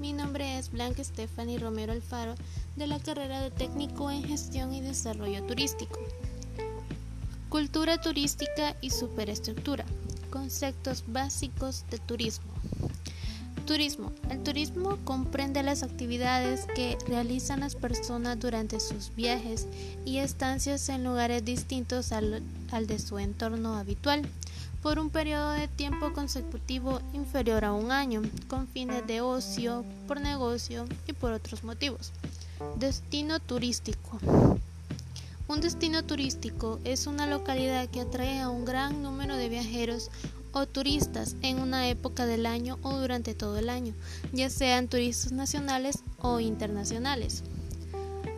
mi nombre es Blanca Stephanie Romero Alfaro de la carrera de técnico en gestión y desarrollo turístico. Cultura turística y superestructura. Conceptos básicos de turismo. Turismo. El turismo comprende las actividades que realizan las personas durante sus viajes y estancias en lugares distintos al, al de su entorno habitual por un periodo de tiempo consecutivo inferior a un año, con fines de ocio, por negocio y por otros motivos. Destino turístico. Un destino turístico es una localidad que atrae a un gran número de viajeros o turistas en una época del año o durante todo el año, ya sean turistas nacionales o internacionales.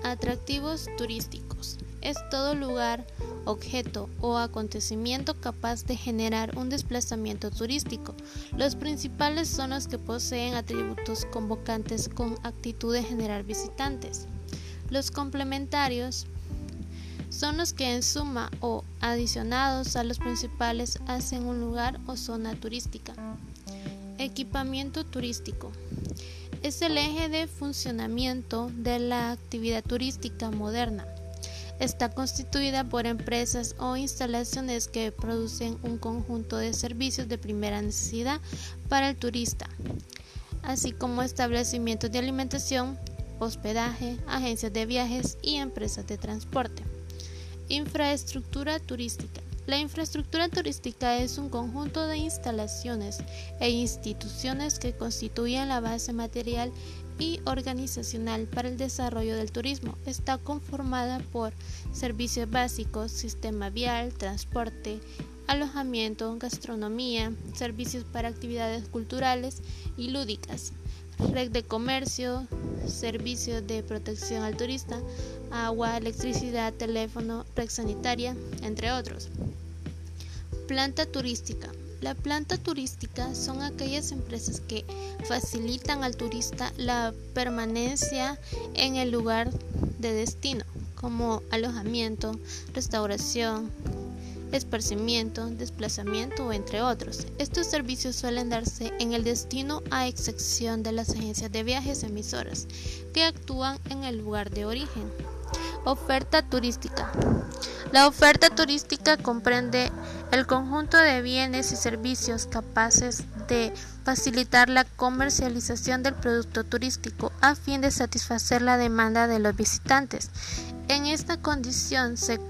Atractivos turísticos. Es todo lugar objeto o acontecimiento capaz de generar un desplazamiento turístico. Los principales son los que poseen atributos convocantes con actitud de generar visitantes. Los complementarios son los que en suma o adicionados a los principales hacen un lugar o zona turística. Equipamiento turístico. Es el eje de funcionamiento de la actividad turística moderna está constituida por empresas o instalaciones que producen un conjunto de servicios de primera necesidad para el turista, así como establecimientos de alimentación, hospedaje, agencias de viajes y empresas de transporte. Infraestructura turística. La infraestructura turística es un conjunto de instalaciones e instituciones que constituyen la base material organizacional para el desarrollo del turismo. Está conformada por servicios básicos, sistema vial, transporte, alojamiento, gastronomía, servicios para actividades culturales y lúdicas, red de comercio, servicios de protección al turista, agua, electricidad, teléfono, red sanitaria, entre otros. Planta turística. La planta turística son aquellas empresas que facilitan al turista la permanencia en el lugar de destino, como alojamiento, restauración, esparcimiento, desplazamiento, entre otros. Estos servicios suelen darse en el destino a excepción de las agencias de viajes emisoras, que actúan en el lugar de origen. Oferta turística. La oferta turística comprende el conjunto de bienes y servicios capaces de facilitar la comercialización del producto turístico a fin de satisfacer la demanda de los visitantes. En esta condición se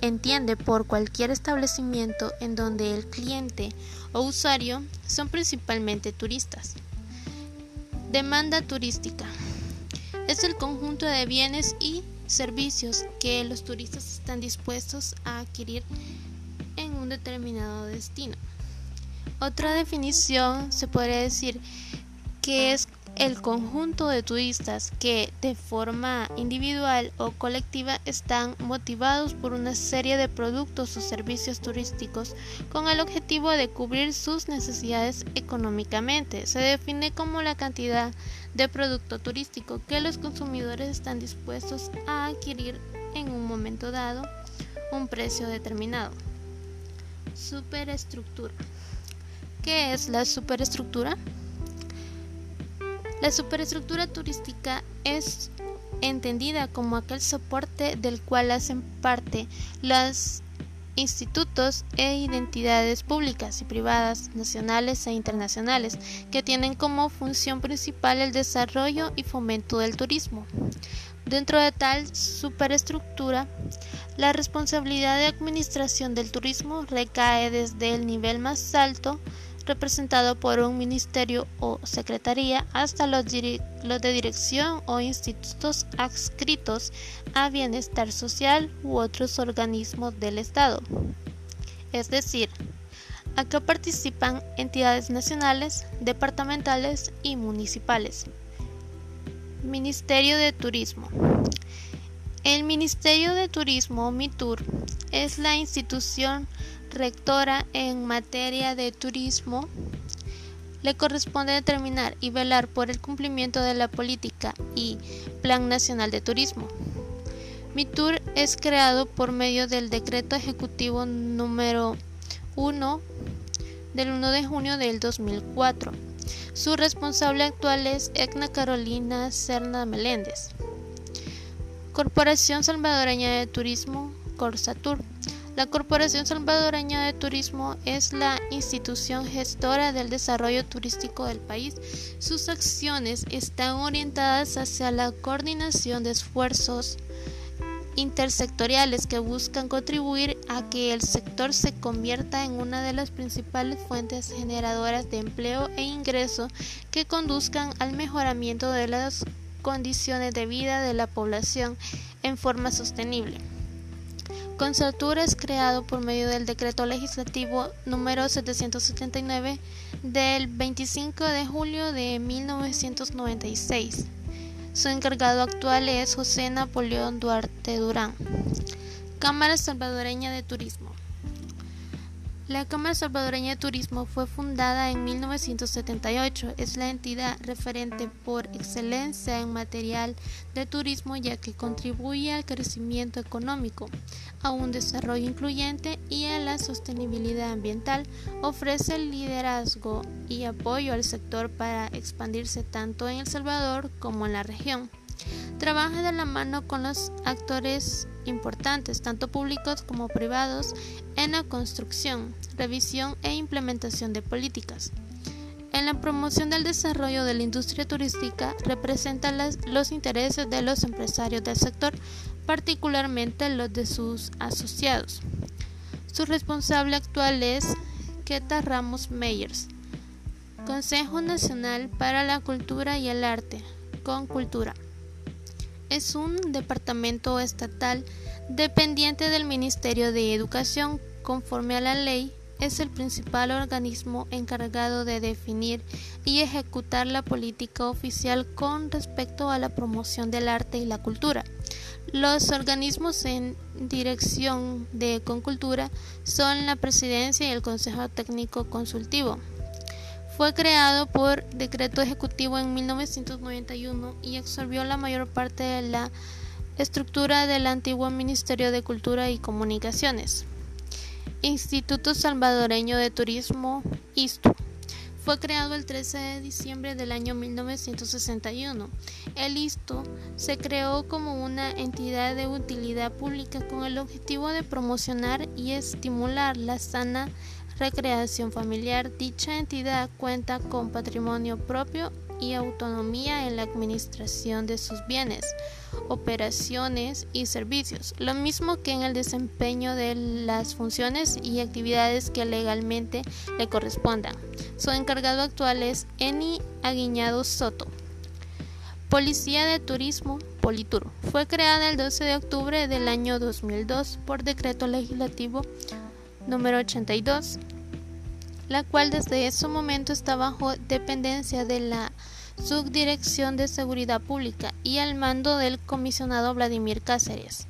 entiende por cualquier establecimiento en donde el cliente o usuario son principalmente turistas. Demanda turística es el conjunto de bienes y servicios que los turistas están dispuestos a adquirir en un determinado destino. Otra definición se podría decir que es el conjunto de turistas que de forma individual o colectiva están motivados por una serie de productos o servicios turísticos con el objetivo de cubrir sus necesidades económicamente. Se define como la cantidad de producto turístico que los consumidores están dispuestos a adquirir en un momento dado, un precio determinado. Superestructura. ¿Qué es la superestructura? La superestructura turística es entendida como aquel soporte del cual hacen parte los institutos e identidades públicas y privadas, nacionales e internacionales, que tienen como función principal el desarrollo y fomento del turismo. Dentro de tal superestructura, la responsabilidad de administración del turismo recae desde el nivel más alto representado por un ministerio o secretaría hasta los, de dirección o institutos adscritos a bienestar social u otros organismos del Estado. Es decir, acá participan entidades nacionales, departamentales y municipales. Ministerio de Turismo. El Ministerio de Turismo, MITUR, es la institución rectora en materia de turismo, le corresponde determinar y velar por el cumplimiento de la política y Plan Nacional de Turismo. MITUR es creado por medio del Decreto Ejecutivo número 1 del 1 de junio del 2004 Su responsable actual es Egna Carolina Cerna Meléndez. Corporación Salvadoreña de Turismo, Corsatur. La Corporación Salvadoreña de Turismo es la institución gestora del desarrollo turístico del país. Sus acciones están orientadas hacia la coordinación de esfuerzos intersectoriales que buscan contribuir a que el sector se convierta en una de las principales fuentes generadoras de empleo e ingreso que conduzcan al mejoramiento de las condiciones de vida de la población en forma sostenible. Consaltura es creado por medio del decreto legislativo número 779 del 25 de julio de 1996. Su encargado actual es José Napoleón Duarte Durán. Cámara Salvadoreña de Turismo. La Cámara Salvadoreña de Turismo fue fundada en 1978. Es la entidad referente por excelencia en material de turismo ya que contribuye al crecimiento económico, a un desarrollo incluyente y a la sostenibilidad ambiental. Ofrece liderazgo y apoyo al sector para expandirse tanto en El Salvador como en la región. Trabaja de la mano con los actores importantes, tanto públicos como privados, en la construcción, revisión e implementación de políticas. En la promoción del desarrollo de la industria turística representa los intereses de los empresarios del sector, particularmente los de sus asociados. Su responsable actual es Keta Ramos Meyers, Consejo Nacional para la Cultura y el Arte, con Cultura es un departamento estatal dependiente del Ministerio de Educación. Conforme a la ley, es el principal organismo encargado de definir y ejecutar la política oficial con respecto a la promoción del arte y la cultura. Los organismos en dirección de Concultura son la Presidencia y el Consejo Técnico Consultivo. Fue creado por decreto ejecutivo en 1991 y absorbió la mayor parte de la estructura del antiguo Ministerio de Cultura y Comunicaciones. Instituto Salvadoreño de Turismo, ISTU. Fue creado el 13 de diciembre del año 1961. El ISTU se creó como una entidad de utilidad pública con el objetivo de promocionar y estimular la sana recreación familiar, dicha entidad cuenta con patrimonio propio y autonomía en la administración de sus bienes, operaciones y servicios, lo mismo que en el desempeño de las funciones y actividades que legalmente le correspondan. Su encargado actual es Eni Aguiñado Soto. Policía de Turismo, Politur, fue creada el 12 de octubre del año 2002 por decreto legislativo número 82, la cual desde ese momento está bajo dependencia de la Subdirección de Seguridad Pública y al mando del comisionado Vladimir Cáceres.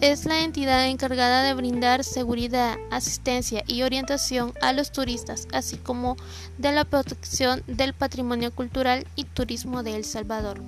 Es la entidad encargada de brindar seguridad, asistencia y orientación a los turistas, así como de la protección del patrimonio cultural y turismo de El Salvador.